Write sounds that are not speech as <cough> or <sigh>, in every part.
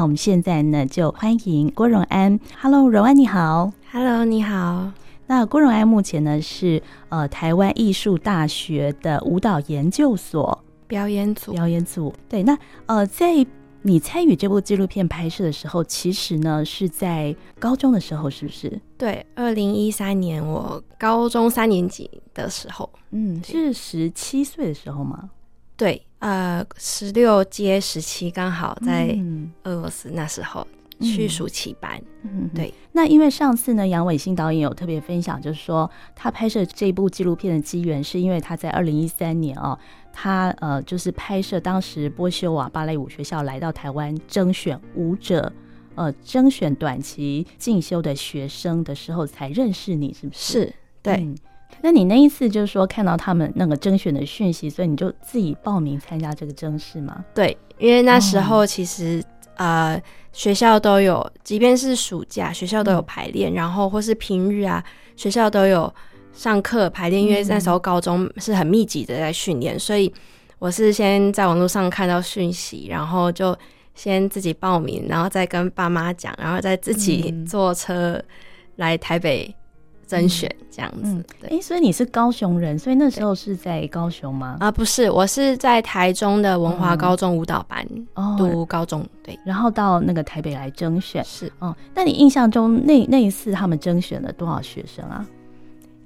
那我们现在呢，就欢迎郭荣安。Hello，荣安你好。Hello，你好。那郭荣安目前呢是呃台湾艺术大学的舞蹈研究所表演组。表演组。对，那呃在你参与这部纪录片拍摄的时候，其实呢是在高中的时候，是不是？对，二零一三年我高中三年级的时候。嗯，是十七岁的时候吗？对，呃，十六接十七，刚好在俄罗斯那时候。嗯去暑期班，嗯，对。嗯、那因为上次呢，杨伟新导演有特别分享，就是说他拍摄这部纪录片的机缘，是因为他在二零一三年哦，他呃就是拍摄当时波修瓦芭蕾舞学校来到台湾征选舞者，呃征选短期进修的学生的时候才认识你，是不是？是，对、嗯。那你那一次就是说看到他们那个征选的讯息，所以你就自己报名参加这个征试吗？对，因为那时候其实、哦。呃，学校都有，即便是暑假，学校都有排练，嗯、然后或是平日啊，学校都有上课排练。因为那时候高中是很密集的在训练，嗯、所以我是先在网络上看到讯息，然后就先自己报名，然后再跟爸妈讲，然后再自己坐车来台北。甄选这样子，哎、嗯对。欸，所以你是高雄人，所以那时候是在高雄吗？啊，不是，我是在台中的文华高中舞蹈班读高中，嗯、对，然后到那个台北来甄选，是，嗯，那你印象中那那一次他们甄选了多少学生啊？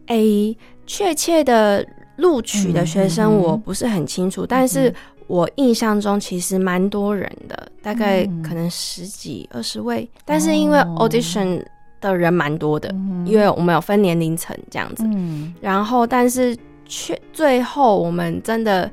哎、欸，确切的录取的学生我不是很清楚，嗯、但是我印象中其实蛮多人的，大概可能十几二十位，嗯、但是因为 audition。的人蛮多的，嗯、因为我们有分年龄层这样子，嗯、然后但是却最后我们真的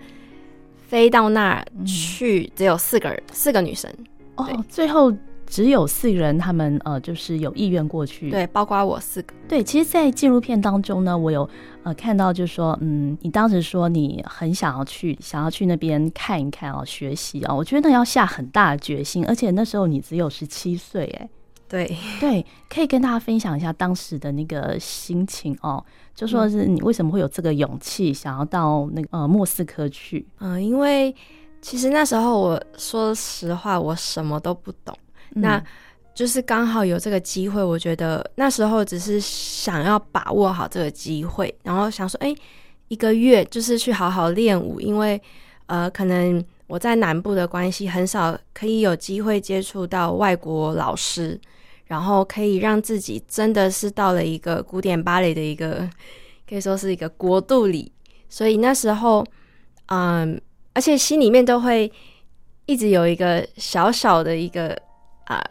飞到那儿去，只有四个人，嗯、四个女生。哦，最后只有四个人，他们呃就是有意愿过去，对，包括我四个，对，其实，在纪录片当中呢，我有呃看到，就是说，嗯，你当时说你很想要去，想要去那边看一看哦，学习啊、哦，我觉得那要下很大的决心，而且那时候你只有十七岁，哎。对 <laughs> 对，可以跟大家分享一下当时的那个心情哦，就说是你为什么会有这个勇气想要到那个呃莫斯科去？嗯，因为其实那时候我说实话，我什么都不懂，嗯、那就是刚好有这个机会，我觉得那时候只是想要把握好这个机会，然后想说，哎，一个月就是去好好练舞，因为呃，可能我在南部的关系很少可以有机会接触到外国老师。然后可以让自己真的是到了一个古典芭蕾的一个，可以说是一个国度里，所以那时候，嗯，而且心里面都会一直有一个小小的一个啊、呃、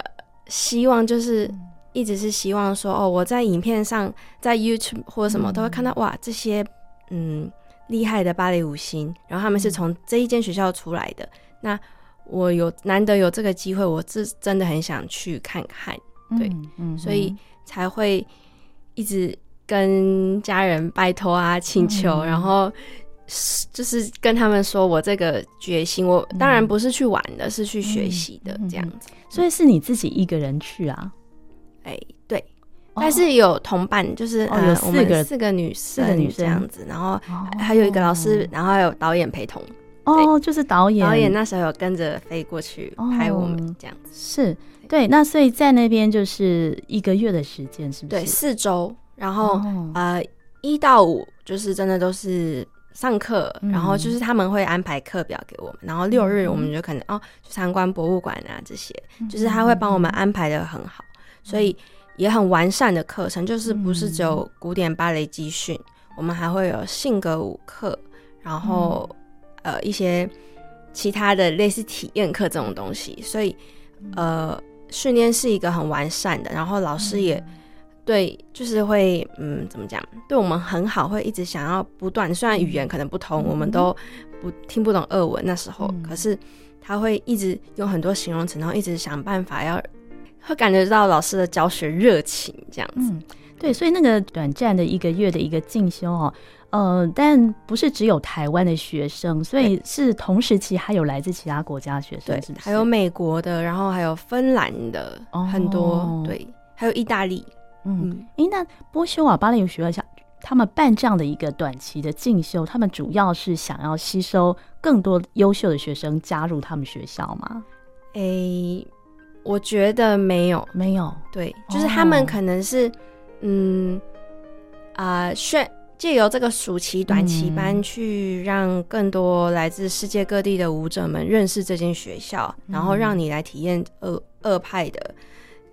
希望，就是一直是希望说，哦，我在影片上，在 YouTube 或者什么都会看到，哇，这些嗯厉害的芭蕾舞星，然后他们是从这一间学校出来的，那我有难得有这个机会，我是真的很想去看看。对，嗯，嗯，所以才会一直跟家人拜托啊，请求，嗯、然后就是跟他们说我这个决心，我当然不是去玩的，嗯、是去学习的这样子。所以是你自己一个人去啊？哎，对，哦、但是有同伴，就是、哦、有四个四个女生，四个女生这样子，然后还有一个老师，然后还有导演陪同。哦，就是导演，导演那时候有跟着飞过去拍我们这样子，哦、是。对，那所以在那边就是一个月的时间，是不是？对，四周，然后、哦、呃，一到五就是真的都是上课，嗯、然后就是他们会安排课表给我们，然后六日我们就可能、嗯、哦去参观博物馆啊这些，嗯、就是他会帮我们安排的很好，嗯、所以也很完善的课程，就是不是只有古典芭蕾集训，嗯、我们还会有性格舞课，然后、嗯、呃一些其他的类似体验课这种东西，所以呃。训练是一个很完善的，然后老师也对，就是会嗯，怎么讲，对我们很好，会一直想要不断。虽然语言可能不通，嗯、我们都不听不懂俄文那时候，嗯、可是他会一直用很多形容词，然后一直想办法要，会感觉到老师的教学热情这样子。嗯，对，所以那个短暂的一个月的一个进修哦。呃，但不是只有台湾的学生，所以是同时期还有来自其他国家的学生，是不是？还有美国的，然后还有芬兰的，很多，哦、对，还有意大利。嗯，诶，那波修瓦芭蕾舞学校他们办这样的一个短期的进修，他们主要是想要吸收更多优秀的学生加入他们学校吗？诶，我觉得没有，没有，对，就是他们可能是，哦、嗯，啊、呃，选借由这个暑期短期班去让更多来自世界各地的舞者们认识这间学校，嗯、然后让你来体验二二派的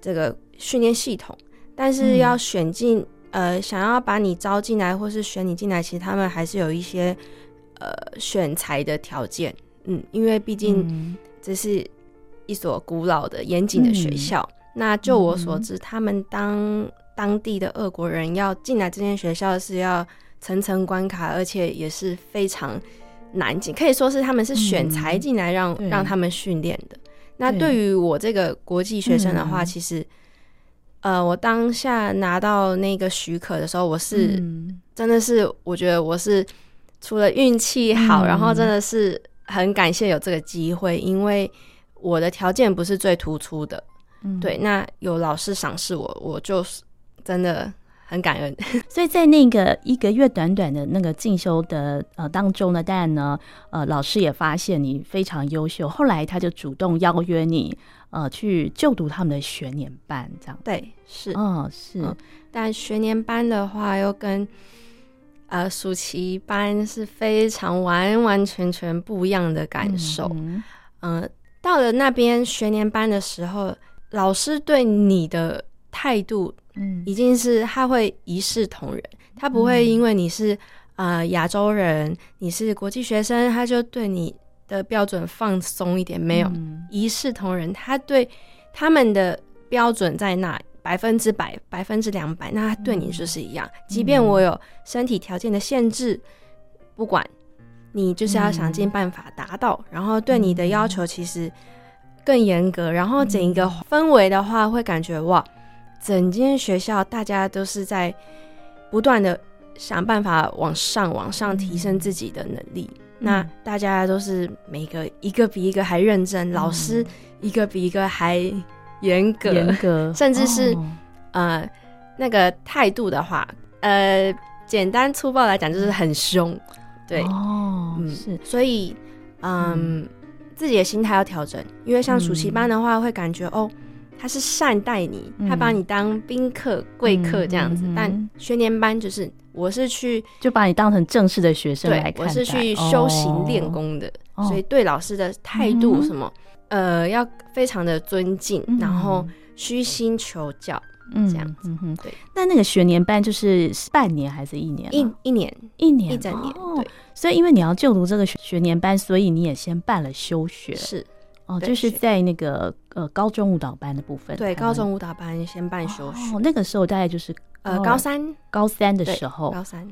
这个训练系统。但是要选进，嗯、呃，想要把你招进来，或是选你进来，其实他们还是有一些呃选材的条件，嗯，因为毕竟这是。一所古老的、严谨的学校。嗯、那就我所知，嗯、他们当当地的俄国人要进来这间学校是要层层关卡，而且也是非常难进，可以说是他们是选才进来让、嗯、让他们训练的。那对于我这个国际学生的话，嗯、其实，呃，我当下拿到那个许可的时候，我是、嗯、真的是我觉得我是除了运气好，嗯、然后真的是很感谢有这个机会，因为。我的条件不是最突出的，嗯，对，那有老师赏识我，我就是真的很感恩。<laughs> 所以在那个一个月短短的那个进修的呃当中呢，当然呢，呃，老师也发现你非常优秀，后来他就主动邀约你呃去就读他们的学年班，这样。对，是，嗯，是，嗯，但学年班的话又跟呃暑期班是非常完完全全不一样的感受，嗯，到了那边学年班的时候，老师对你的态度，嗯，已经是他会一视同仁，嗯、他不会因为你是呃亚洲人，你是国际学生，他就对你的标准放松一点，没有、嗯、一视同仁，他对他们的标准在那百分之百、百分之两百，那他对你就是一样，嗯、即便我有身体条件的限制，不管。你就是要想尽办法达到，嗯、然后对你的要求其实更严格，嗯、然后整一个氛围的话，会感觉哇，整间学校大家都是在不断的想办法往上、往上提升自己的能力。嗯、那大家都是每个一个比一个还认真，嗯、老师一个比一个还严格，严格，<laughs> 甚至是、哦、呃那个态度的话，呃，简单粗暴来讲就是很凶。对。哦，嗯，是，所以，嗯，嗯。自己的心态要调整，因为像暑期班的话，嗯、会感觉哦，他是善待你，嗯、他把你当宾客、贵客这样子。嗯、但学年班就是，我是去就把你当成正式的学生来看待，我是去修行练功的，哦、所以对老师的态度什么，嗯、呃，要非常的尊敬，嗯、然后虚心求教。嗯，这样子，嗯哼，对。那那个学年班就是半年还是一年？一一年，一年，一整年。对。所以，因为你要就读这个学年班，所以你也先办了休学。是。哦，就是在那个呃高中舞蹈班的部分。对，高中舞蹈班先办休学。哦，那个时候大概就是呃高三，高三的时候。高三。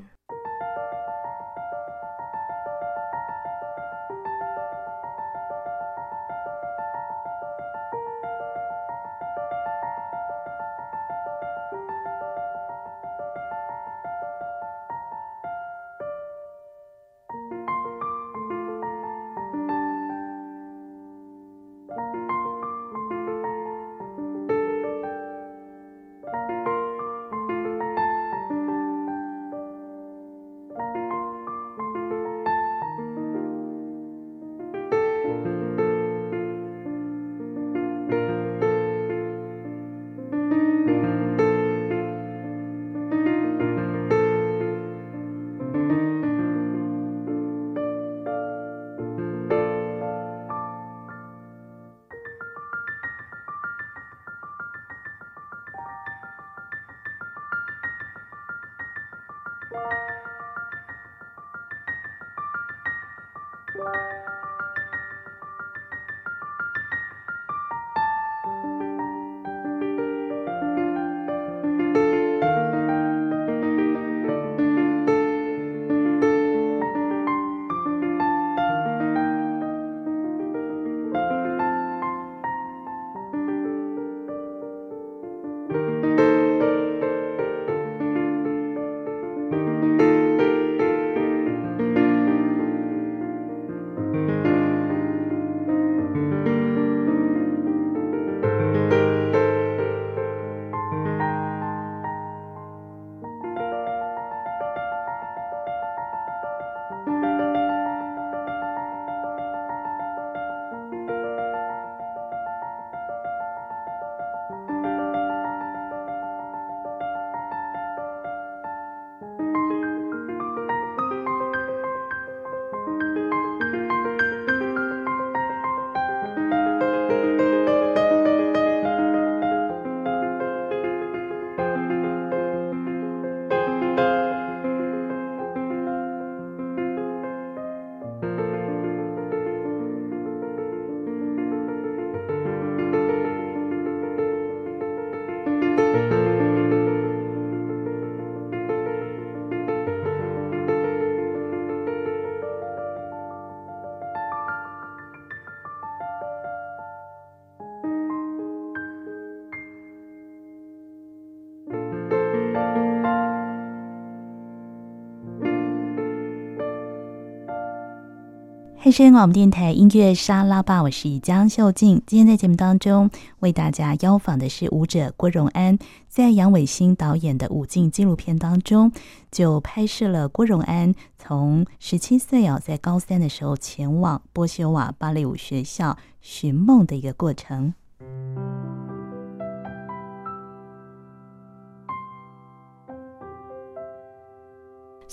汉声广播电台音乐沙拉吧，我是江秀静。今天在节目当中为大家邀访的是舞者郭荣安，在杨伟新导演的舞镜纪录片当中，就拍摄了郭荣安从十七岁哦，在高三的时候前往波西瓦芭蕾舞学校寻梦的一个过程。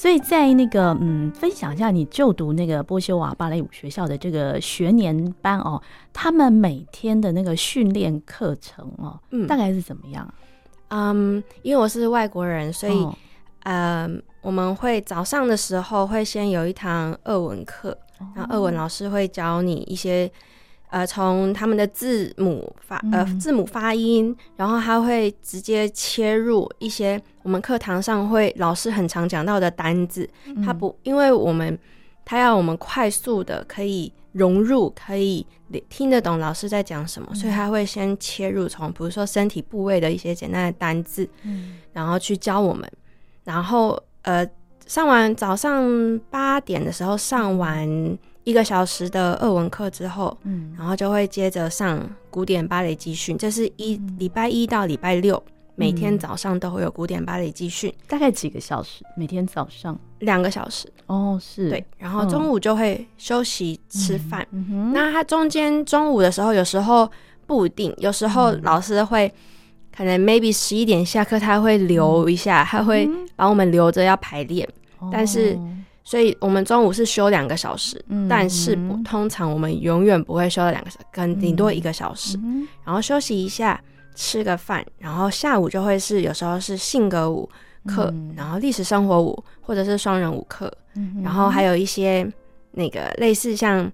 所以在那个嗯，分享一下你就读那个波修瓦芭蕾舞学校的这个学年班哦，他们每天的那个训练课程哦，嗯，大概是怎么样？嗯，因为我是外国人，所以呃、嗯，我们会早上的时候会先有一堂俄文课，哦、然后俄文老师会教你一些。呃，从他们的字母发呃字母发音，然后他会直接切入一些我们课堂上会老师很常讲到的单字。他不，因为我们他要我们快速的可以融入，可以听得懂老师在讲什么，所以他会先切入从比如说身体部位的一些简单的单字，然后去教我们。然后呃，上完早上八点的时候上完。一个小时的俄文课之后，嗯，然后就会接着上古典芭蕾集训。这是一礼拜一到礼拜六，每天早上都会有古典芭蕾集训，大概几个小时？每天早上两个小时。哦，是对。然后中午就会休息吃饭。那他中间中午的时候，有时候不一定，有时候老师会可能 maybe 十一点下课，他会留一下，他会把我们留着要排练，但是。所以我们中午是休两个小时，嗯、但是不通常我们永远不会休到两个小时，可能顶多一个小时，嗯、然后休息一下，吃个饭，然后下午就会是有时候是性格舞课，嗯、然后历史生活舞或者是双人舞课，嗯、然后还有一些那个类似像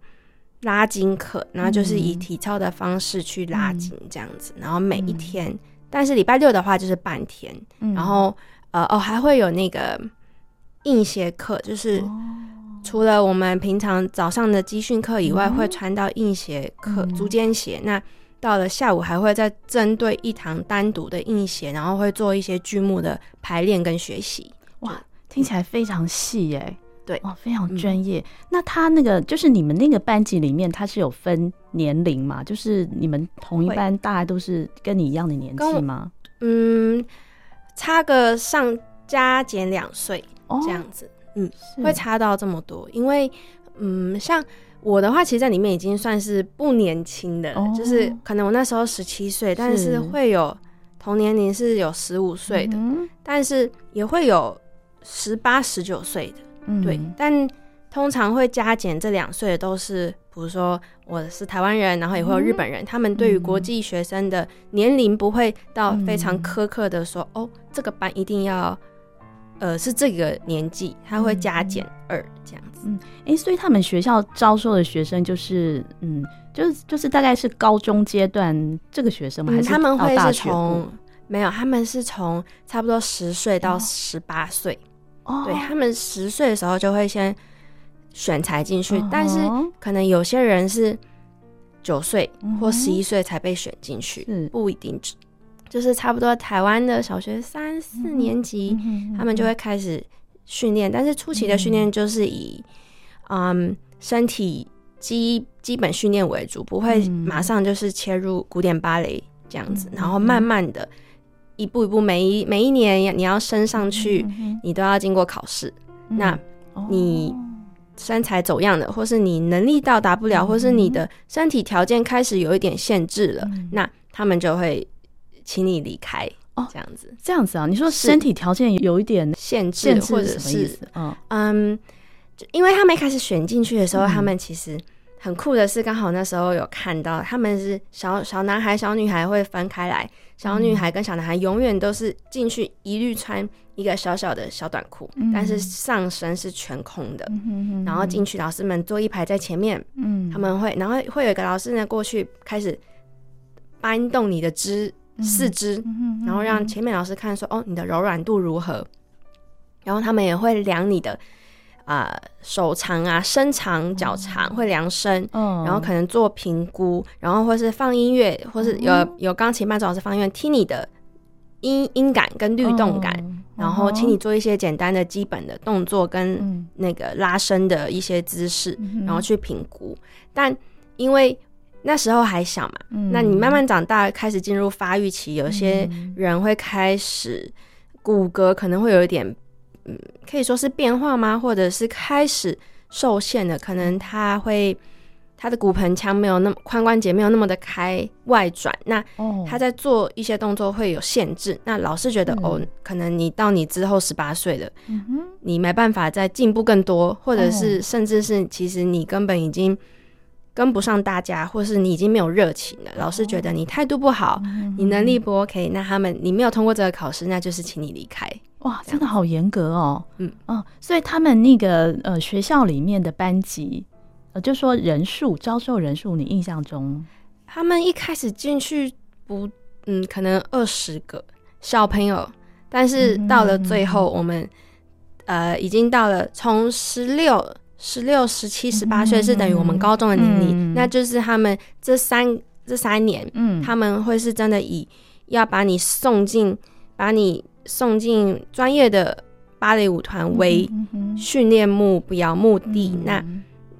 拉筋课，然后就是以体操的方式去拉筋这样子，然后每一天，嗯、但是礼拜六的话就是半天，嗯、然后呃哦还会有那个。硬鞋课就是除了我们平常早上的集训课以外，会穿到硬鞋课、嗯、足尖鞋。那到了下午还会再针对一堂单独的硬鞋，然后会做一些剧目的排练跟学习。哇，听起来非常细耶！对，哇，非常专业。嗯、那他那个就是你们那个班级里面，他是有分年龄嘛？就是你们同一班大概都是跟你一样的年纪吗？嗯，差个上加减两岁。这样子，嗯，会差到这么多，因为，嗯，像我的话，其实在里面已经算是不年轻的，哦、就是可能我那时候十七岁，但是会有同年龄是有十五岁的，嗯、但是也会有十八、十九岁的，嗯、对，但通常会加减这两岁的都是，比如说我是台湾人，然后也会有日本人，嗯、他们对于国际学生的年龄不会到非常苛刻的说，嗯、哦，这个班一定要。呃，是这个年纪，他会加减二这样子。嗯，哎、欸，所以他们学校招收的学生就是，嗯，就是就是大概是高中阶段这个学生吗？还是、嗯、他们会是从没有，他们是从差不多十岁到十八岁。哦，对，他们十岁的时候就会先选才进去，哦、但是可能有些人是九岁或十一岁才被选进去，嗯不一定。就是差不多台湾的小学三四年级，嗯、他们就会开始训练，嗯、但是初期的训练就是以嗯身体基基本训练为主，不会马上就是切入古典芭蕾这样子，嗯、然后慢慢的一步一步，每一每一年你要升上去，嗯、你都要经过考试。嗯、那你身材走样的，或是你能力到达不了，嗯、或是你的身体条件开始有一点限制了，嗯、那他们就会。请你离开哦，这样子，这样子啊？你说身体条件有一点限制，或者是什么意思？嗯嗯，就因为他们一开始选进去的时候，他们其实很酷的是，刚好那时候有看到他们是小小男孩、小女孩会分开来，小女孩跟小男孩永远都是进去一律穿一个小小的小短裤，但是上身是全空的，然后进去，老师们坐一排在前面，嗯，他们会，然后会有一个老师呢过去开始搬动你的肢。四肢，然后让前面老师看说，哦，你的柔软度如何？然后他们也会量你的啊、呃、手长啊、身长、脚长，会量身，然后可能做评估，然后或是放音乐，或是有有钢琴伴奏老师放音乐，听你的音音感跟律动感，然后请你做一些简单的基本的动作跟那个拉伸的一些姿势，嗯、然后去评估。但因为那时候还小嘛，嗯、那你慢慢长大，开始进入发育期，有些人会开始骨骼可能会有一点，嗯，可以说是变化吗？或者是开始受限的，可能他会。他的骨盆腔没有那么髋关节没有那么的开外转，那他在做一些动作会有限制。Oh. 那老师觉得、嗯、哦，可能你到你之后十八岁了，mm hmm. 你没办法再进步更多，或者是甚至是其实你根本已经跟不上大家，或是你已经没有热情了。老师觉得你态度不好，mm hmm. 你能力不 OK，那他们你没有通过这个考试，那就是请你离开。哇，真的好严格哦。嗯哦，所以他们那个呃学校里面的班级。呃，就说人数招收人数，你印象中，他们一开始进去不，嗯，可能二十个小朋友，但是到了最后，我们、嗯、呃已经到了从十六、十六、十七、十八岁是等于我们高中的年龄，嗯、那就是他们这三这三年，嗯，他们会是真的以要把你送进，把你送进专业的芭蕾舞团为训练目标目的，嗯、那。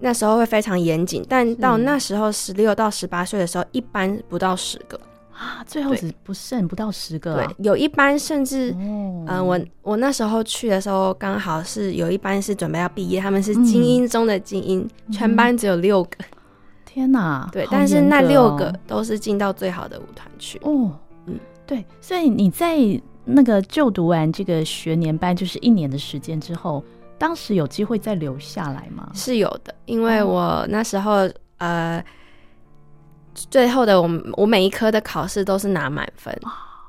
那时候会非常严谨，但到那时候十六到十八岁的时候，一般不到十个啊，最后只不剩不到十个，啊。对，有一班甚至，嗯、哦呃，我我那时候去的时候，刚好是有一班是准备要毕业，他们是精英中的精英，嗯、全班只有六个。<laughs> 天哪！对，但是那六个都是进到最好的舞团去。哦，嗯，对，所以你在那个就读完这个学年班，就是一年的时间之后。当时有机会再留下来吗？是有的，因为我那时候、哦、呃，最后的我我每一科的考试都是拿满分，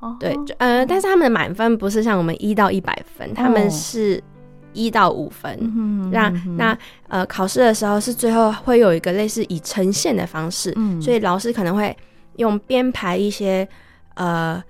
哦、对，呃，但是他们的满分不是像我们一到一百分，哦、他们是一到五分。嗯、那那呃，考试的时候是最后会有一个类似以呈现的方式，嗯、所以老师可能会用编排一些呃。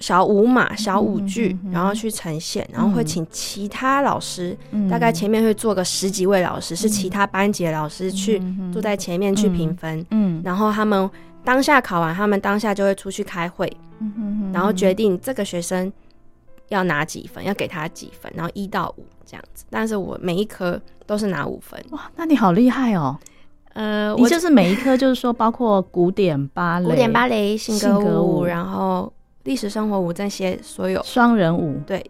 小舞码、小舞剧，然后去呈现，然后会请其他老师，嗯、大概前面会做个十几位老师，嗯、是其他班级的老师去坐在前面去评分，嗯，嗯。然后他们当下考完，他们当下就会出去开会，嗯然后决定这个学生要拿几分，要给他几分，然后一到五这样子。但是我每一科都是拿五分，哇，那你好厉害哦，呃，你就是每一科就是说包括古典芭蕾、古典芭蕾、性格舞，格舞。然后。历史生活舞这些所有。双人舞，对，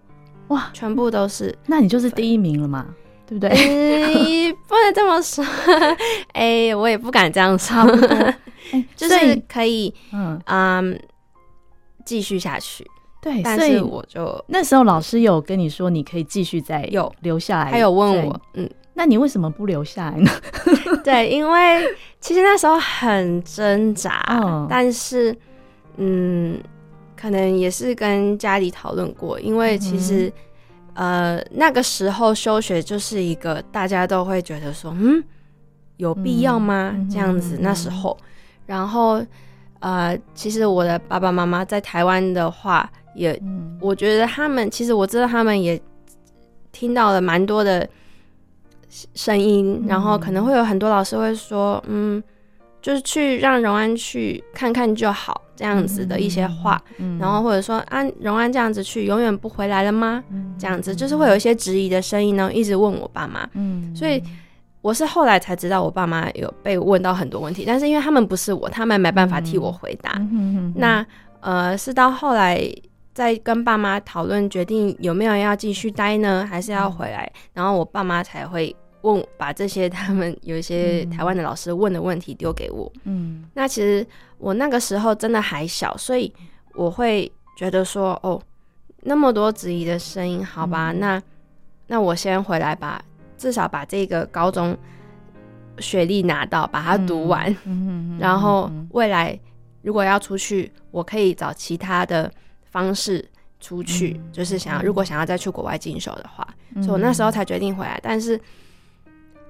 哇，全部都是，那你就是第一名了嘛，对不对？欸、不能这么说，哎、欸，我也不敢这样说，欸、<laughs> 就是可以，嗯。嗯，继续下去。对，但是我就那时候老师有跟你说，你可以继续再有。留下来，还有问我，嗯，那你为什么不留下来呢？<laughs> 对，因为其实那时候很挣扎，嗯、但是，嗯。可能也是跟家里讨论过，因为其实，嗯、呃，那个时候休学就是一个大家都会觉得说，嗯，有必要吗？嗯、这样子那时候，然后，呃，其实我的爸爸妈妈在台湾的话，也，嗯、我觉得他们其实我知道他们也听到了蛮多的声音，嗯、然后可能会有很多老师会说，嗯。就是去让荣安去看看就好，这样子的一些话，嗯嗯、然后或者说啊，荣安这样子去永远不回来了吗？嗯、这样子就是会有一些质疑的声音呢，一直问我爸妈。嗯，所以我是后来才知道，我爸妈有被问到很多问题，但是因为他们不是我，他们没办法替我回答。嗯那呃，是到后来再跟爸妈讨论，决定有没有要继续待呢，还是要回来，嗯、然后我爸妈才会。问，把这些他们有一些台湾的老师问的问题丢给我。嗯，那其实我那个时候真的还小，所以我会觉得说，哦，那么多质疑的声音，好吧，嗯、那那我先回来吧，至少把这个高中学历拿到，把它读完。然后未来如果要出去，我可以找其他的方式出去，嗯、就是想要如果想要再去国外进修的话，嗯、所以我那时候才决定回来，但是。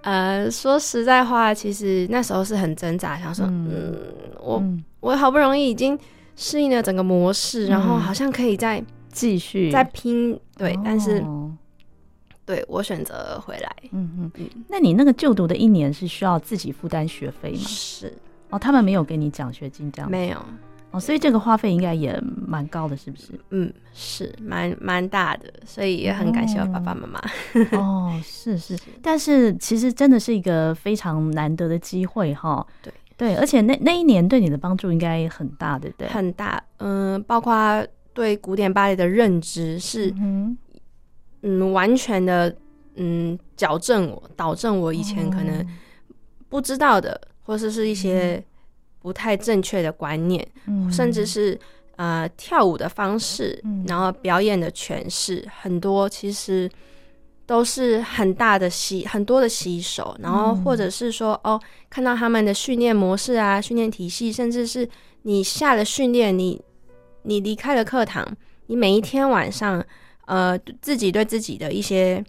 呃，说实在话，其实那时候是很挣扎，想说，嗯，嗯我、嗯、我好不容易已经适应了整个模式，嗯、然后好像可以再继续。再拼，对，哦、但是，对我选择回来，嗯嗯。嗯。那你那个就读的一年是需要自己负担学费吗？是，哦，他们没有给你奖学金这样？没有，哦，所以这个花费应该也蛮高的，是不是？嗯，是蛮蛮大的，所以也很感谢我爸爸妈妈。哦，<laughs> 是是，但是其实真的是一个非常难得的机会哈。对对，而且那那一年对你的帮助应该很大，对不对？很大，嗯，包括对古典芭蕾的认知是，嗯，嗯，完全的，嗯，矫正我，导正我以前可能不知道的，哦、或者是一些。不太正确的观念，嗯、甚至是呃跳舞的方式，嗯、然后表演的诠释，很多其实都是很大的吸很多的吸手，然后或者是说哦，看到他们的训练模式啊，训练体系，甚至是你下了训练，你你离开了课堂，你每一天晚上呃自己对自己的一些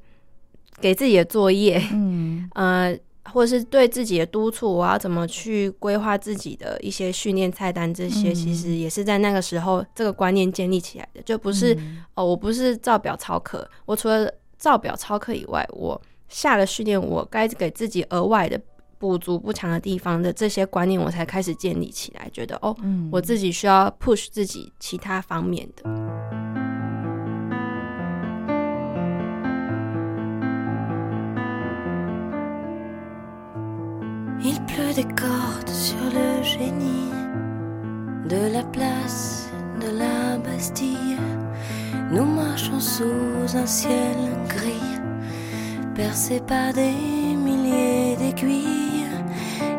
给自己的作业，嗯。呃。或者是对自己的督促，我要怎么去规划自己的一些训练菜单，这些其实也是在那个时候这个观念建立起来的，就不是、嗯、哦，我不是照表操课，我除了照表操课以外，我下了训练，我该给自己额外的补足不强的地方的这些观念，我才开始建立起来，觉得哦，嗯、我自己需要 push 自己其他方面的。Il pleut des cordes sur le génie de la place de la Bastille. Nous marchons sous un ciel gris, percé par des milliers d'aiguilles.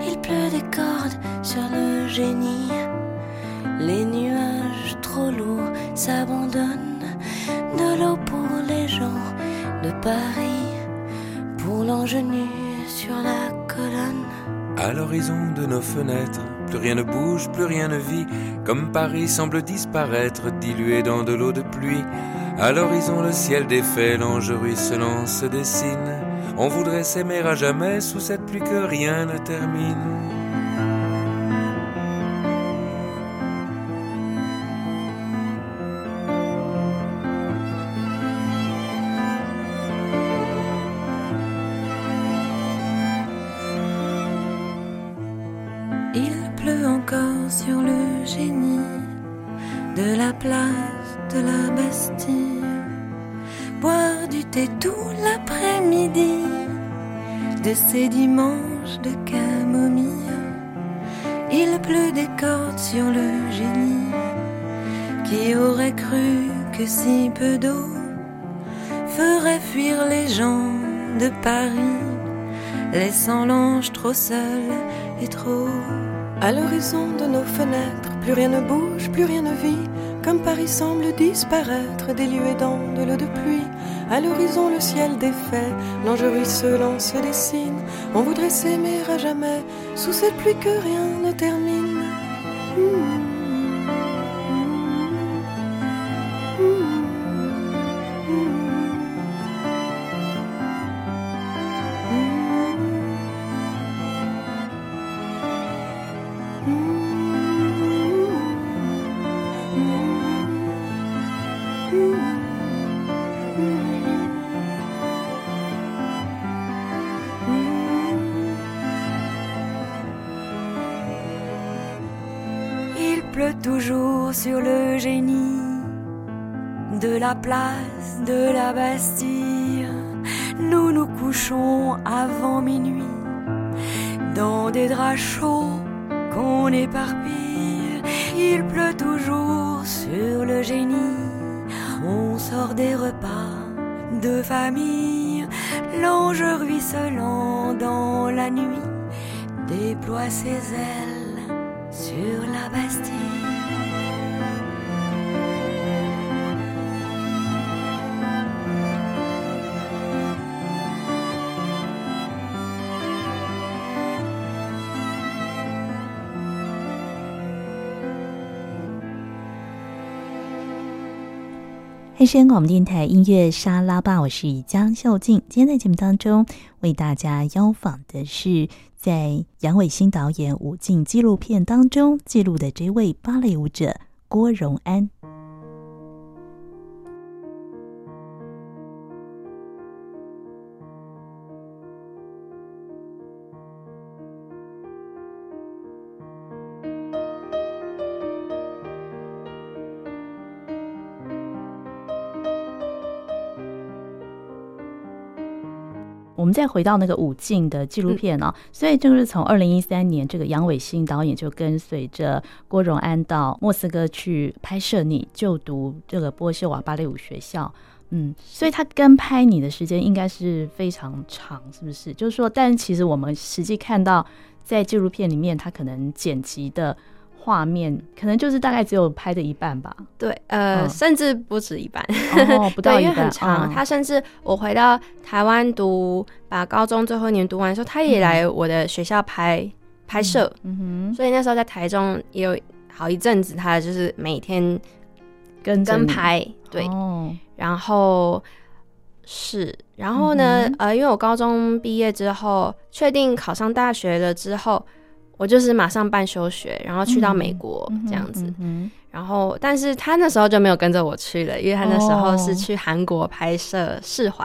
Il pleut des cordes sur le génie. Les nuages trop lourds s'abandonnent. De l'eau pour les gens de Paris, pour l'ingénu sur la colonne. À l'horizon de nos fenêtres, plus rien ne bouge, plus rien ne vit, comme Paris semble disparaître, dilué dans de l'eau de pluie. À l'horizon, le ciel défait, l'ange ruisselant se dessine. On voudrait s'aimer à jamais sous cette pluie que rien ne termine. Laissant l'ange trop seul et trop. À l'horizon de nos fenêtres, plus rien ne bouge, plus rien ne vit, comme Paris semble disparaître, de l'eau de pluie. À l'horizon, le ciel défait, l'ange ruisselant se dessine. On voudrait s'aimer à jamais, sous cette pluie que rien ne termine. Mmh. Sur le génie de la place de la Bastille. Nous nous couchons avant minuit dans des draps chauds qu'on éparpille. Il pleut toujours sur le génie. On sort des repas de famille. L'ange ruisselant dans la nuit déploie ses ailes 黑山广播电台音乐沙拉吧，我是江秀静。今天在节目当中为大家邀访的是在杨伟新导演舞径纪录片当中记录的这位芭蕾舞者郭荣安。们再回到那个武进的纪录片哦，嗯、所以就是从二零一三年，这个杨伟新导演就跟随着郭荣安到莫斯科去拍摄你就读这个波秀瓦芭蕾舞学校，嗯，所以他跟拍你的时间应该是非常长，是不是？就是说，但其实我们实际看到在纪录片里面，他可能剪辑的。画面可能就是大概只有拍的一半吧。对，呃，嗯、甚至不止一半，哦、<laughs> 不到一半，因为很长。嗯、他甚至我回到台湾读，把高中最后一年读完的时候，他也来我的学校拍、嗯、拍摄。嗯哼，所以那时候在台中也有好一阵子，他就是每天跟跟拍。对，哦、然后是，然后呢，嗯、呃，因为我高中毕业之后，确定考上大学了之后。我就是马上办休学，然后去到美国这样子，然后但是他那时候就没有跟着我去了，因为他那时候是去韩国拍摄《释怀》，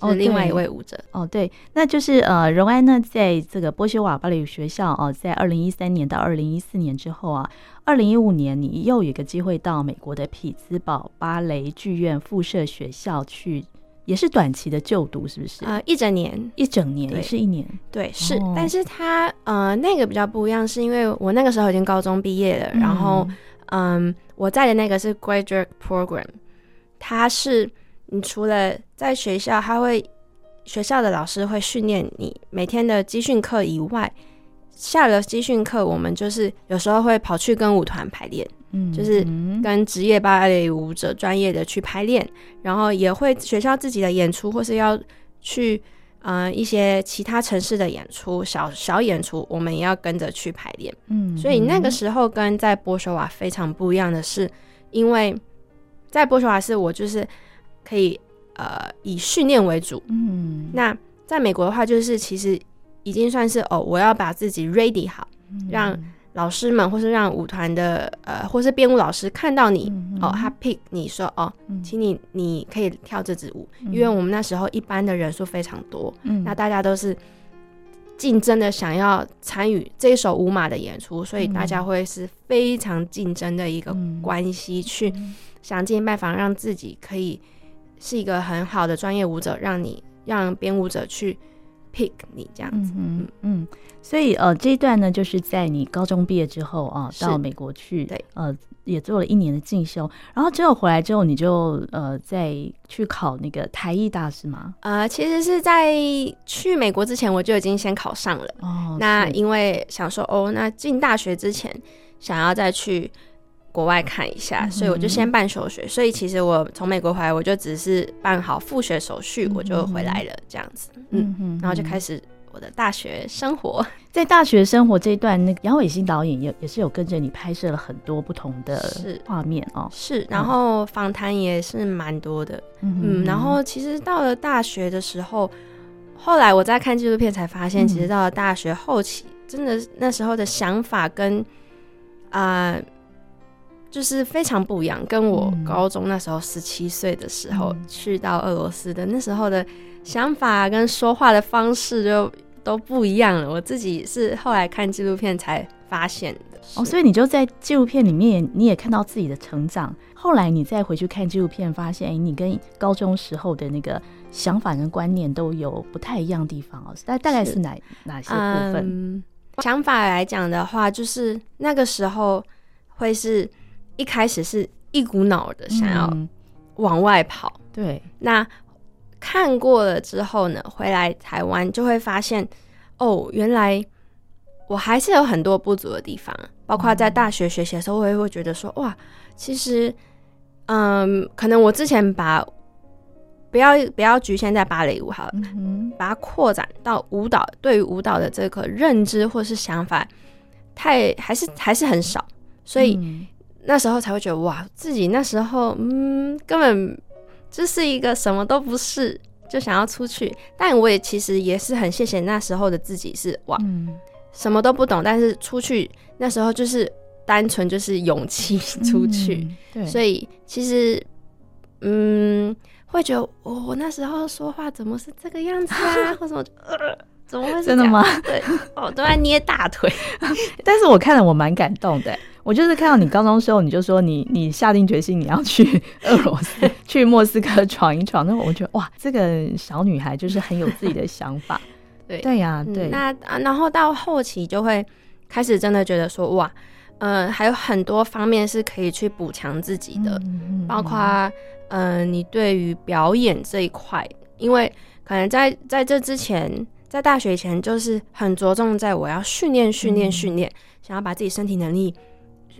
哦另外一位舞者。哦，对，那就是呃，荣安呢，在这个波修瓦芭蕾舞学校哦，在二零一三年到二零一四年之后啊，二零一五年你又有一个机会到美国的匹兹堡芭蕾剧院附设学校去。也是短期的就读，是不是？呃，一整年，一整年也是一年。对，是。哦、但是他呃，那个比较不一样，是因为我那个时候已经高中毕业了，嗯、然后嗯，我在的那个是 graduate program，他是你除了在学校，他会学校的老师会训练你每天的集训课以外，下了集训课，我们就是有时候会跑去跟舞团排练。嗯，就是跟职业芭蕾舞者专业的去排练，然后也会学校自己的演出，或是要去呃一些其他城市的演出，小小演出，我们也要跟着去排练。嗯，所以那个时候跟在波修瓦非常不一样的是，因为在波修瓦是我就是可以呃以训练为主。嗯，那在美国的话，就是其实已经算是哦，我要把自己 ready 好，让。老师们，或是让舞团的呃，或是编舞老师看到你、嗯、哦，他 pick 你说哦，嗯、请你你可以跳这支舞，嗯、因为我们那时候一般的人数非常多，嗯、那大家都是竞争的想要参与这一首舞马的演出，所以大家会是非常竞争的一个关系，去想尽办法让自己可以是一个很好的专业舞者，让你让编舞者去 pick 你这样子，嗯嗯。嗯所以呃，这一段呢，就是在你高中毕业之后啊，到美国去，对，呃，也做了一年的进修，然后之后回来之后，你就呃再去考那个台艺大是吗？呃，其实是在去美国之前，我就已经先考上了。哦，那因为想说哦，那进大学之前想要再去国外看一下，所以我就先办手续。所以其实我从美国回来，我就只是办好复学手续，我就回来了，这样子。嗯嗯，然后就开始。我的大学生活，<laughs> 在大学生活这一段，那个杨伟新导演也也是有跟着你拍摄了很多不同的画面哦，是，然后访谈也是蛮多的，嗯，嗯，然后其实到了大学的时候，后来我在看纪录片才发现，其实到了大学后期，嗯、真的那时候的想法跟啊、呃，就是非常不一样，跟我高中那时候十七岁的时候、嗯、去到俄罗斯的那时候的想法跟说话的方式就。都不一样了，我自己是后来看纪录片才发现的哦，所以你就在纪录片里面，你也看到自己的成长。后来你再回去看纪录片，发现哎，你跟高中时候的那个想法跟观念都有不太一样的地方哦。大大概是哪是哪些部分？嗯，想法来讲的话，就是那个时候会是一开始是一股脑的想要往外跑，嗯、对，那。看过了之后呢，回来台湾就会发现，哦，原来我还是有很多不足的地方。包括在大学学习的时候，我也会觉得说，哇，其实，嗯，可能我之前把不要不要局限在芭蕾舞好了，嗯、把它扩展到舞蹈，对于舞蹈的这个认知或是想法，太还是还是很少，所以、嗯、那时候才会觉得，哇，自己那时候，嗯，根本。这是一个什么都不是，就想要出去。但我也其实也是很谢谢那时候的自己是，是哇，嗯、什么都不懂，但是出去那时候就是单纯就是勇气出去。所以其实嗯，会觉得我、哦、我那时候说话怎么是这个样子啊，或什么呃，怎么会？真的吗？<laughs> 对，我都在捏大腿。<laughs> 但是我看了，我蛮感动的。我就是看到你高中时候，你就说你你下定决心你要去 <laughs> 俄罗斯，去莫斯科闯一闯。那我觉得哇，这个小女孩就是很有自己的想法。对对呀、啊，对。嗯、那啊，然后到后期就会开始真的觉得说哇，呃，还有很多方面是可以去补强自己的，嗯嗯、包括嗯、呃，你对于表演这一块，因为可能在在这之前，在大学以前就是很着重在我要训练训练训练，想要把自己身体能力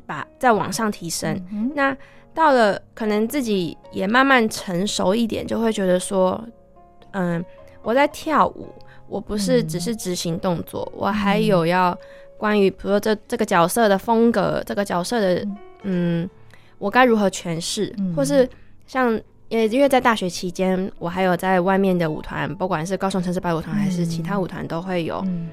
把再往上提升。嗯、那到了可能自己也慢慢成熟一点，就会觉得说，嗯，我在跳舞。我不是只是执行动作，嗯、我还有要关于，比如说这这个角色的风格，这个角色的，嗯，我该如何诠释，嗯、或是像，因为因为在大学期间，我还有在外面的舞团，不管是高雄城市芭蕾舞团还是其他舞团，都会有，嗯、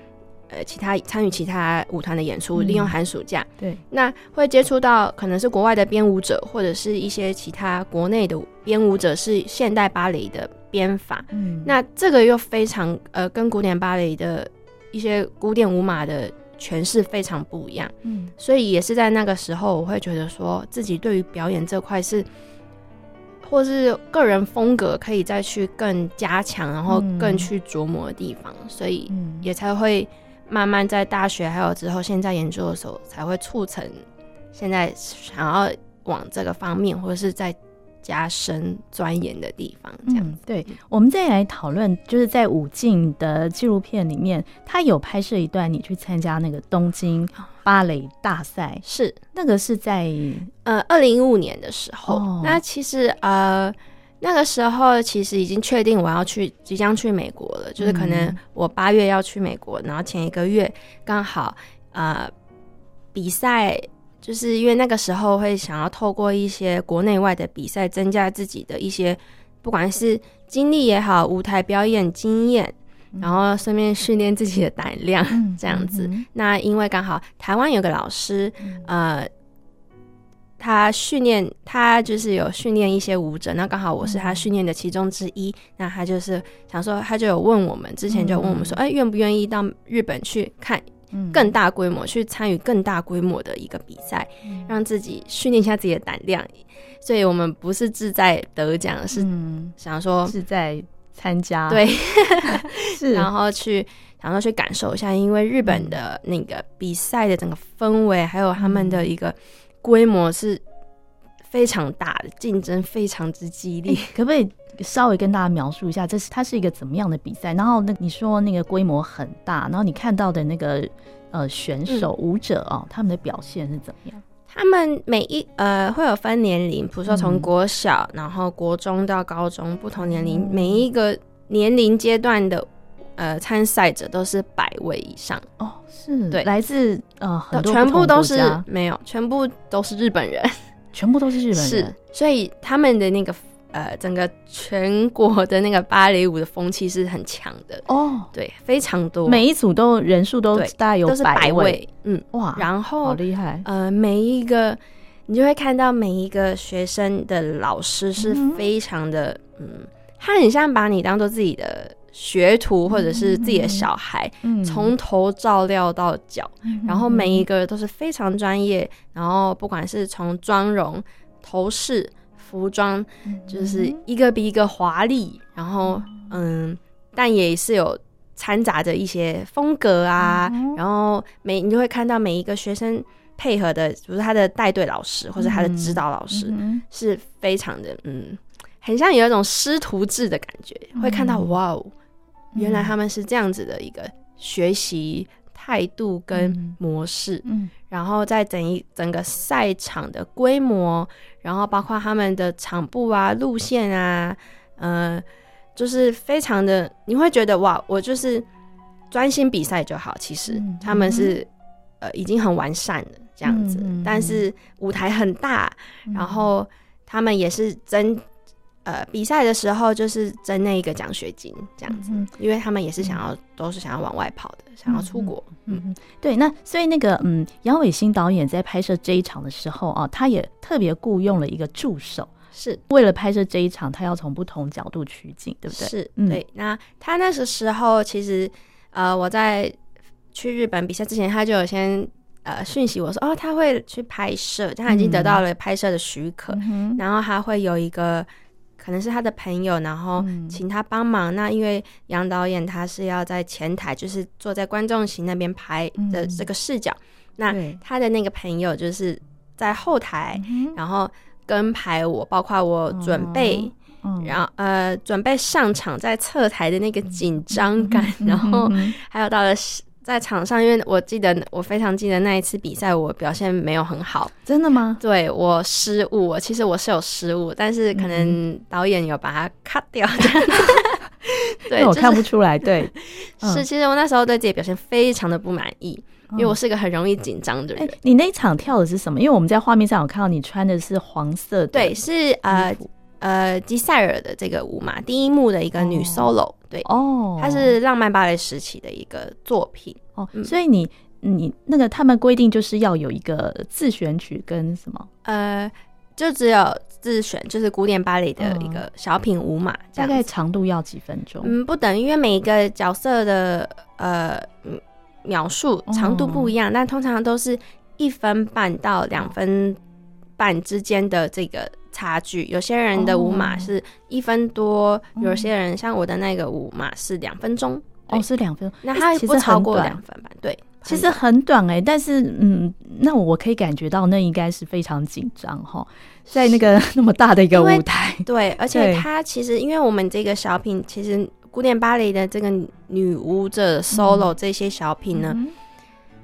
呃，其他参与其他舞团的演出，嗯、利用寒暑假，对，那会接触到可能是国外的编舞者，或者是一些其他国内的编舞者，是现代芭蕾的。编法，嗯，那这个又非常呃，跟古典芭蕾的一些古典舞码的诠释非常不一样，嗯，所以也是在那个时候，我会觉得说自己对于表演这块是，或是个人风格可以再去更加强，然后更去琢磨的地方，嗯，所以也才会慢慢在大学还有之后现在研究的时候，才会促成现在想要往这个方面，或者是在。加深钻研的地方，这样子。嗯、对，我们再来讨论，就是在武进的纪录片里面，他有拍摄一段你去参加那个东京芭蕾大赛，是那个是在呃二零一五年的时候。哦、那其实呃那个时候其实已经确定我要去，即将去美国了，就是可能我八月要去美国，然后前一个月刚好呃比赛。就是因为那个时候会想要透过一些国内外的比赛，增加自己的一些不管是经历也好，舞台表演经验，然后顺便训练自己的胆量，这样子。那因为刚好台湾有个老师，呃，他训练他就是有训练一些舞者，那刚好我是他训练的其中之一。那他就是想说，他就有问我们，之前就问我们说，哎，愿不愿意到日本去看？更大规模去参与更大规模的一个比赛，嗯、让自己训练一下自己的胆量。所以我们不是志在得奖，是想说是在参加。对，<laughs> 是然后去想说去感受一下，因为日本的那个比赛的整个氛围，还有他们的一个规模是非常大的，竞争非常之激烈。欸、可不可以？稍微跟大家描述一下，这是它是一个怎么样的比赛？然后那你说那个规模很大，然后你看到的那个呃选手舞者哦，嗯、他们的表现是怎么样？他们每一呃会有分年龄，比如说从国小，嗯、然后国中到高中，不同年龄、嗯、每一个年龄阶段的呃参赛者都是百位以上哦，是对，来自呃很多全部都是没有，全部都是日本人，全部都是日本人，是，所以他们的那个。呃，整个全国的那个芭蕾舞的风气是很强的。哦，对，非常多，每一组都人数都大概有百位，都是百位，嗯，哇，然后好厉害，呃，每一个你就会看到每一个学生的老师是非常的，嗯，嗯，他很像把你当做自己的学徒或者是自己的小孩，嗯，从头照料到脚，嗯，然后每一个都是非常专业，然后不管是从妆容、头饰。服装就是一个比一个华丽，然后嗯，但也是有掺杂着一些风格啊。然后每你就会看到每一个学生配合的，比如他的带队老师或者他的指导老师，是非常的嗯，很像有一种师徒制的感觉。会看到哇哦，原来他们是这样子的一个学习态度跟模式。嗯。然后在整一整个赛场的规模，然后包括他们的场布啊、路线啊，呃，就是非常的，你会觉得哇，我就是专心比赛就好。其实他们是、嗯、呃已经很完善了这样子，嗯、但是舞台很大，嗯、然后他们也是真。呃，比赛的时候就是争那一个奖学金这样子，嗯、因为他们也是想要，嗯、都是想要往外跑的，想要出国。嗯嗯，对。那所以那个嗯，杨伟新导演在拍摄这一场的时候啊，他也特别雇佣了一个助手，是为了拍摄这一场，他要从不同角度取景，对不对？是，嗯、对。那他那个时候其实呃，我在去日本比赛之前，他就有先呃讯息我说，哦，他会去拍摄，他已经得到了拍摄的许可，嗯、然后他会有一个可能是他的朋友，然后请他帮忙。嗯、那因为杨导演他是要在前台，就是坐在观众席那边拍的这个视角，嗯、那他的那个朋友就是在后台，嗯、然后跟拍我，包括我准备。哦。然后呃，准备上场在侧台的那个紧张感，嗯、然后还有到了在场上，因为我记得我非常记得那一次比赛，我表现没有很好。真的吗？对，我失误，其实我是有失误，但是可能导演有把它 cut 掉。<laughs> <laughs> 对，我看不出来。对，<laughs> 是其实我那时候对自己表现非常的不满意，因为我是个很容易紧张的人。你那一场跳的是什么？因为我们在画面上有看到你穿的是黄色的，对，是呃。呃，吉赛尔的这个舞嘛，第一幕的一个女 solo，哦对哦，它是浪漫芭蕾时期的一个作品哦，嗯、所以你你那个他们规定就是要有一个自选曲跟什么？呃，就只有自选，就是古典芭蕾的一个小品舞嘛，哦、大概长度要几分钟？嗯，不等，因为每一个角色的呃描述长度不一样，哦、但通常都是一分半到两分半之间的这个。差距，有些人的舞码是一分多，哦、有些人像我的那个舞码是两分钟，哦，是两分钟，那它不超过两分吧？对，其实很短哎、欸，但是嗯，那我可以感觉到那应该是非常紧张哈，在那个 <laughs> 那么大的一个舞台，<laughs> 对，而且它其实因为我们这个小品，其实古典芭蕾的这个女舞者 solo 这些小品呢，嗯、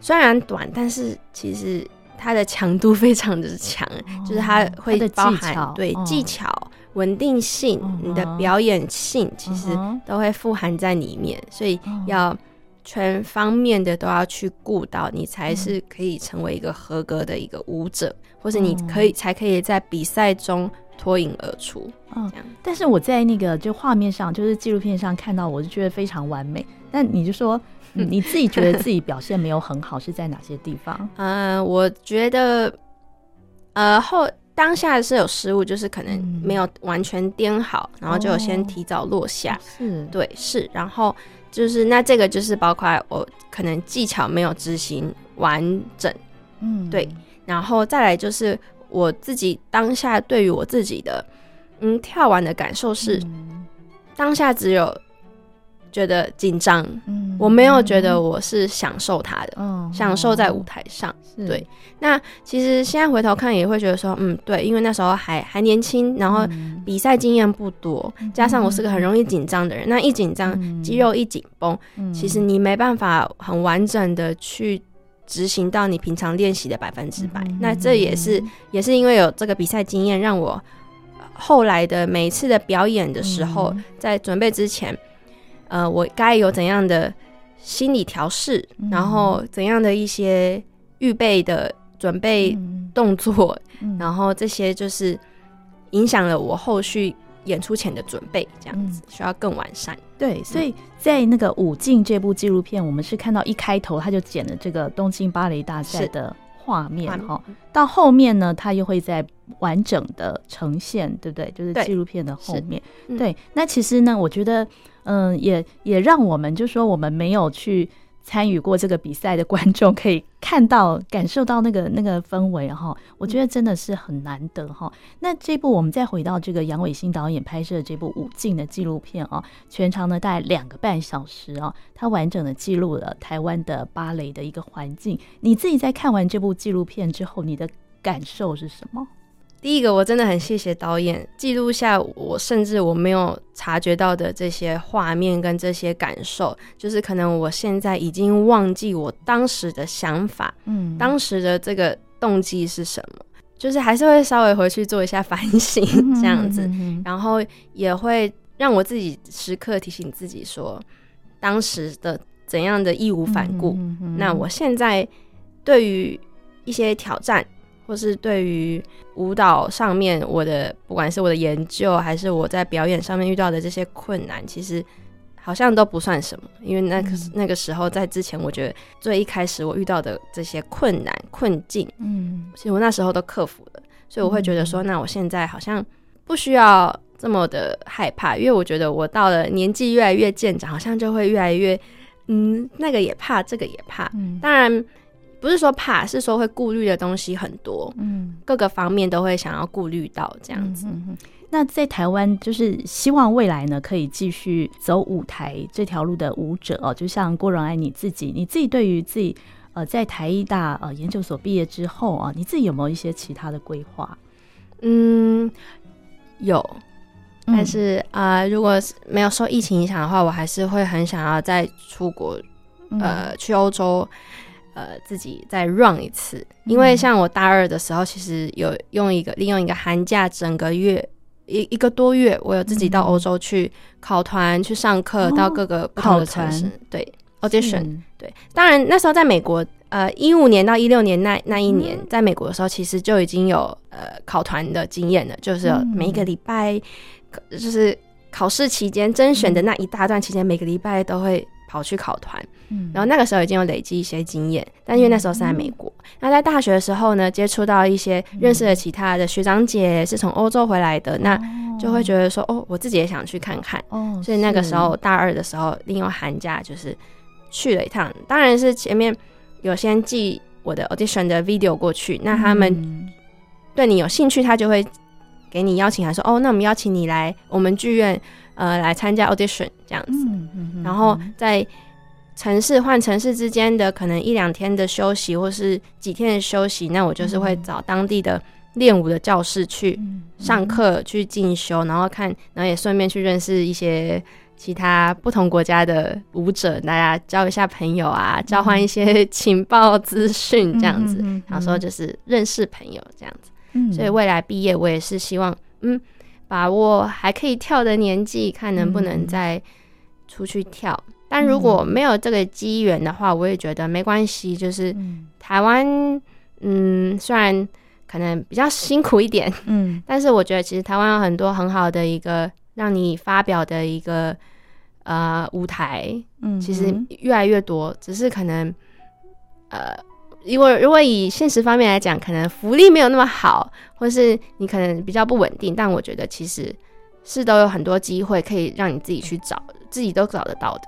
虽然短，但是其实。它的强度非常的强，哦、就是它会包含它对技巧、稳、哦、定性、哦、你的表演性，其实都会富含在里面，哦、所以要全方面的都要去顾到，你才是可以成为一个合格的一个舞者，嗯、或是你可以才可以在比赛中脱颖而出。嗯，这样。但是我在那个就画面上，就是纪录片上看到，我就觉得非常完美。但你就说。嗯、你自己觉得自己表现没有很好，是在哪些地方？嗯、<laughs> 呃，我觉得，呃，后当下是有失误，就是可能没有完全颠好，嗯、然后就有先提早落下。哦、是，对，是。然后就是那这个就是包括我可能技巧没有执行完整，嗯，对。然后再来就是我自己当下对于我自己的嗯跳完的感受是，嗯、当下只有。觉得紧张，嗯，我没有觉得我是享受它的，嗯，享受在舞台上，是。对。那其实现在回头看也会觉得说，嗯，对，因为那时候还还年轻，然后比赛经验不多，加上我是个很容易紧张的人，那一紧张，肌肉一紧绷，其实你没办法很完整的去执行到你平常练习的百分之百。那这也是也是因为有这个比赛经验，让我后来的每一次的表演的时候，在准备之前。呃，我该有怎样的心理调试，嗯、然后怎样的一些预备的准备动作，嗯、然后这些就是影响了我后续演出前的准备，这样子、嗯、需要更完善。对，所以在那个《舞镜》这部纪录片，我们是看到一开头他就剪了这个东京芭蕾大赛的画面哈，到后面呢，他又会在完整的呈现，对不对？就是纪录片的后面。对，对，那其实呢，我觉得。嗯，也也让我们就说我们没有去参与过这个比赛的观众可以看到、感受到那个那个氛围哈。我觉得真的是很难得哈。那这部我们再回到这个杨伟新导演拍摄的这部《武进》的纪录片啊，全长呢大概两个半小时啊，它完整的记录了台湾的芭蕾的一个环境。你自己在看完这部纪录片之后，你的感受是什么？第一个，我真的很谢谢导演记录下我甚至我没有察觉到的这些画面跟这些感受，就是可能我现在已经忘记我当时的想法，嗯，当时的这个动机是什么，就是还是会稍微回去做一下反省 <laughs> 这样子，然后也会让我自己时刻提醒自己说，当时的怎样的义无反顾，那我现在对于一些挑战。或是对于舞蹈上面，我的不管是我的研究，还是我在表演上面遇到的这些困难，其实好像都不算什么。因为那个、嗯、那个时候在之前，我觉得最一开始我遇到的这些困难困境，嗯，其实我那时候都克服了，所以我会觉得说，那我现在好像不需要这么的害怕，因为我觉得我到了年纪越来越渐长，好像就会越来越。嗯，那个也怕，这个也怕。嗯，当然不是说怕，是说会顾虑的东西很多。嗯，各个方面都会想要顾虑到这样子。嗯，那在台湾，就是希望未来呢，可以继续走舞台这条路的舞者哦，就像郭荣安你自己，你自己对于自己呃，在台艺大呃研究所毕业之后啊，你自己有没有一些其他的规划？嗯，有。但是啊、呃，如果没有受疫情影响的话，我还是会很想要再出国，呃，去欧洲，呃，自己再 run 一次。因为像我大二的时候，其实有用一个利用一个寒假，整个月一一个多月，我有自己到欧洲去考团、去上课，到各个不同的城市。对，audition，对。当然那时候在美国，呃，一五年到一六年那那一年，在美国的时候，其实就已经有呃考团的经验了，就是每一个礼拜。就是考试期间甄选的那一大段期间，每个礼拜都会跑去考团，嗯，然后那个时候已经有累积一些经验，但因为那时候是在美国，那在大学的时候呢，接触到一些认识了其他的学长姐是从欧洲回来的，那就会觉得说，哦，我自己也想去看看，哦，所以那个时候大二的时候，利用寒假就是去了一趟，当然是前面有先寄我的 audition 的 video 过去，那他们对你有兴趣，他就会。给你邀请函说哦，那我们邀请你来我们剧院，呃，来参加 audition 这样子。然后在城市换城市之间的可能一两天的休息，或是几天的休息，那我就是会找当地的练舞的教室去上课、去进修，然后看，然后也顺便去认识一些其他不同国家的舞者，大家交一下朋友啊，嗯、交换一些情报资讯这样子。嗯嗯嗯、然后说就是认识朋友这样子。所以未来毕业，我也是希望，嗯，把握还可以跳的年纪，看能不能再出去跳。嗯、但如果没有这个机缘的话，我也觉得没关系。就是台湾，嗯，虽然可能比较辛苦一点，嗯，<laughs> 但是我觉得其实台湾有很多很好的一个让你发表的一个呃舞台，嗯，其实越来越多，只是可能呃。如果如果以现实方面来讲，可能福利没有那么好，或是你可能比较不稳定，但我觉得其实是都有很多机会可以让你自己去找，自己都找得到的。